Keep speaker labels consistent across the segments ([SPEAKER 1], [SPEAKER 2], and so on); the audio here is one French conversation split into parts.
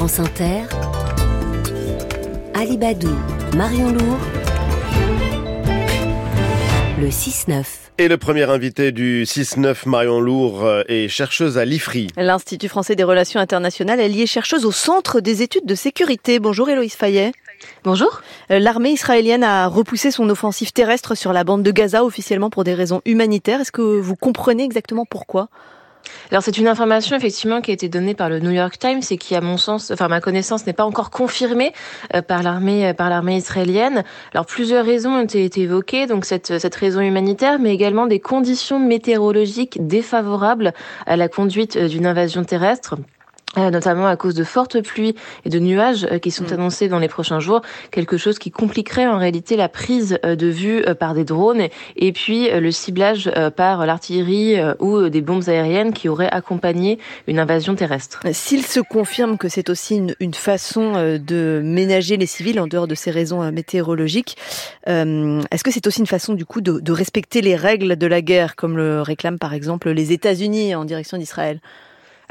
[SPEAKER 1] France Inter, Alibadou, Marion Lourd, le 6-9.
[SPEAKER 2] Et le premier invité du 6-9, Marion Lourd, euh, est chercheuse à l'IFRI.
[SPEAKER 3] L'Institut français des relations internationales, elle y est chercheuse au Centre des études de sécurité. Bonjour Héloïse Fayet.
[SPEAKER 4] Bonjour.
[SPEAKER 3] Euh, l'armée israélienne a repoussé son offensive terrestre sur la bande de Gaza officiellement pour des raisons humanitaires. Est-ce que vous comprenez exactement pourquoi?
[SPEAKER 4] Alors c'est une information effectivement qui a été donnée par le New York Times et qui, à mon sens, enfin ma connaissance, n'est pas encore confirmée euh, par l'armée euh, par l'armée israélienne. Alors plusieurs raisons ont été évoquées, donc cette cette raison humanitaire, mais également des conditions météorologiques défavorables à la conduite euh, d'une invasion terrestre. Euh, notamment à cause de fortes pluies et de nuages euh, qui sont mm. annoncés dans les prochains jours, quelque chose qui compliquerait en réalité la prise euh, de vue par des drones et puis le ciblage par l'artillerie ou des bombes aériennes qui auraient accompagné une invasion terrestre.
[SPEAKER 3] S'il se confirme que c'est aussi une, façon de ménager les civils en dehors de ces raisons météorologiques, est-ce que c'est aussi une façon du coup de, de respecter les règles de la guerre comme le réclament par exemple les États-Unis en direction d'Israël?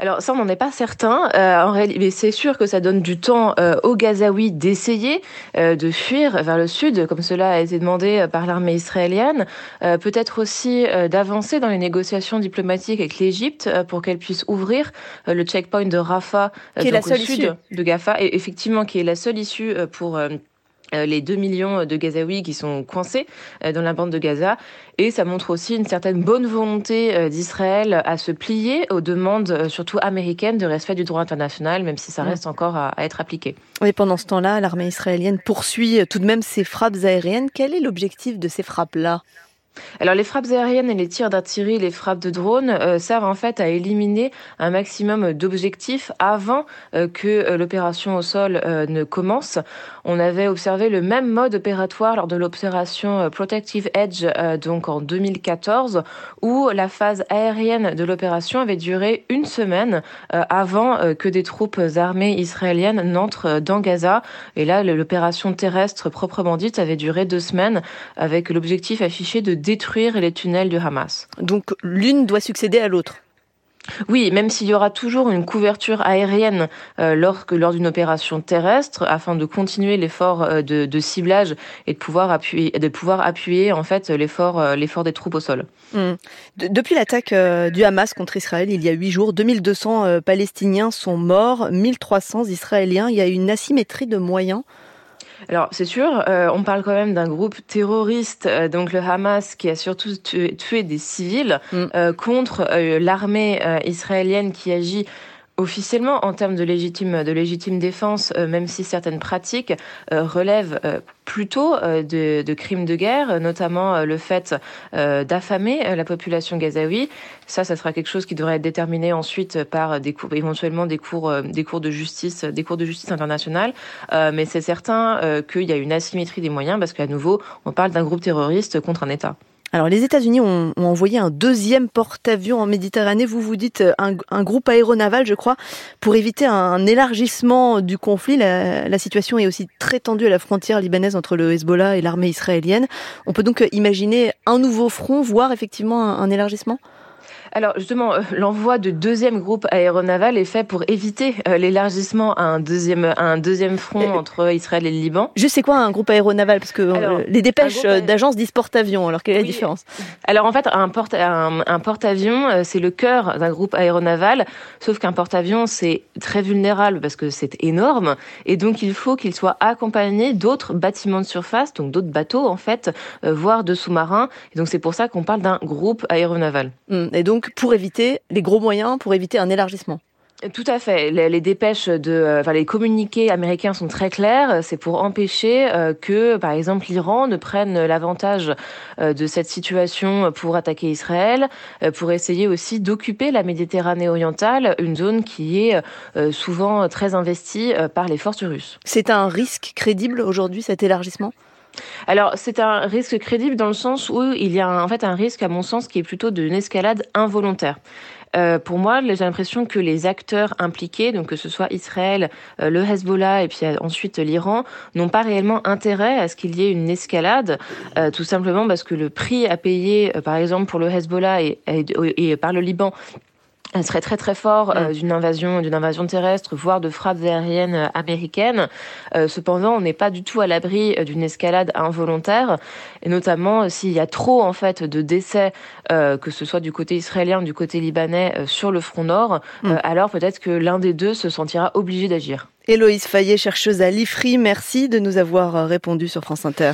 [SPEAKER 4] Alors ça, on n'en est pas certain. Euh, en réalité, mais c'est sûr que ça donne du temps euh, aux Gazaouis d'essayer euh, de fuir vers le sud, comme cela a été demandé par l'armée israélienne. Peut-être aussi d'avancer dans les négociations diplomatiques avec l'Égypte pour qu'elle puisse ouvrir le checkpoint de Rafah,
[SPEAKER 3] qui est la seule
[SPEAKER 4] sud
[SPEAKER 3] issue.
[SPEAKER 4] de Gafa, et effectivement qui est la seule issue pour euh, les 2 millions de Gazaouis qui sont coincés euh, dans la bande de Gaza. Et ça montre aussi une certaine bonne volonté euh, d'Israël à se plier aux demandes, surtout américaines, de respect du droit international, même si ça reste encore à, être appliqué.
[SPEAKER 3] Et pendant ce temps-là, l'armée israélienne poursuit tout de même ses frappes aériennes. Quel est l'objectif de ces frappes-là?
[SPEAKER 4] Alors les frappes aériennes et les tirs d'artillerie, les frappes de drones euh, servent en fait à éliminer un maximum d'objectifs avant euh, que euh, l'opération au sol ne commence. On avait observé le même mode opératoire lors de l'opération Protective Edge donc en 2014 où la phase aérienne de l'opération avait duré une semaine avant que des troupes armées israéliennes n'entrent dans Gaza. Et là l'opération terrestre proprement dite avait duré deux semaines avec l'objectif affiché de détruire les tunnels du Hamas.
[SPEAKER 3] Donc l'une doit succéder à l'autre.
[SPEAKER 4] Oui, même s'il y aura toujours une couverture aérienne euh, lors, d'une opération terrestre, afin de continuer l'effort euh, de, ciblage et de pouvoir appuyer, de pouvoir appuyer en fait l'effort, euh, l'effort des troupes au sol.
[SPEAKER 3] Hmm. depuis l'attaque du Hamas contre Israël il y a huit jours, 2200 Palestiniens sont morts, 1300 Israéliens. Il y a une asymétrie de moyens
[SPEAKER 4] alors c'est sûr, euh, on parle quand même d'un groupe terroriste, euh, donc le Hamas, qui a surtout tué, des civils mm. euh, contre l'armée israélienne qui agit officiellement en termes de légitime, défense, euh, même si certaines pratiques euh, relèvent euh, plutôt de, crimes de guerre, notamment le fait d'affamer la population gazaoui. Ça, ça sera quelque chose qui devrait être déterminé ensuite par éventuellement des cours, des cours de justice, des cours de justice internationale. mais c'est certain qu'il y a une asymétrie des moyens parce qu'à nouveau, on parle d'un groupe terroriste contre un État.
[SPEAKER 3] Alors les États-Unis ont, envoyé un deuxième porte-avions en Méditerranée. Vous vous dites euh, un, groupe aéronaval, je crois, pour éviter un, élargissement du conflit. La, situation est aussi très tendue à la frontière libanaise entre le Hezbollah et l'armée israélienne. On peut donc imaginer un nouveau front, voire effectivement un élargissement?
[SPEAKER 4] Alors justement, euh, l'envoi de deuxième groupe aéronaval est fait pour éviter euh, l'élargissement à un deuxième, un deuxième front entre Israël et le Liban.
[SPEAKER 3] Je sais quoi un groupe aéronaval? Parce que euh, les dépêches d'agences disent porte-avions. Alors quelle est la différence?
[SPEAKER 4] Alors en fait, un porte un, porte-avions, c'est le cœur d'un groupe aéronaval. Sauf qu'un porte-avions, c'est très vulnérable parce que c'est énorme, et donc il faut qu'il soit accompagné d'autres bâtiments de surface, donc d'autres bateaux en fait, voire de sous-marins. Et donc c'est pour ça qu'on parle d'un groupe aéronaval.
[SPEAKER 3] Hum, et donc pour éviter les gros moyens, pour éviter un élargissement.
[SPEAKER 4] Tout à fait. Les, dépêches de, euh, enfin les communiqués américains sont très clairs. C'est pour empêcher euh, que, par exemple, l'Iran ne prenne l'avantage euh, de cette situation pour attaquer Israël, pour essayer aussi d'occuper la Méditerranée orientale, une zone qui est souvent très investie par les forces russes.
[SPEAKER 3] C'est un risque crédible aujourd'hui cet élargissement?
[SPEAKER 4] Alors, c'est un risque crédible dans le sens où il y a en fait un risque, à mon sens, qui est plutôt d'une escalade involontaire. Euh, pour moi, j'ai l'impression que les acteurs impliqués, donc que ce soit Israël, euh, le Hezbollah et puis euh, ensuite l'Iran, n'ont pas réellement intérêt à ce qu'il y ait une escalade, tout simplement parce que le prix à payer, par exemple pour le Hezbollah et par le Liban elle serait très très fort euh, mm. d'une invasion, d'une invasion terrestre, voire de frappes aériennes euh, américaines. Euh, cependant, on n'est pas du tout à l'abri d'une escalade involontaire, et notamment s'il y a trop en fait de décès, que ce soit du côté israélien ou du côté libanais sur le front nord, mm. alors peut-être que l'un des deux se sentira obligé d'agir.
[SPEAKER 3] Héloïse Fayet, chercheuse à l'IFRI, merci de nous avoir répondu sur France Inter.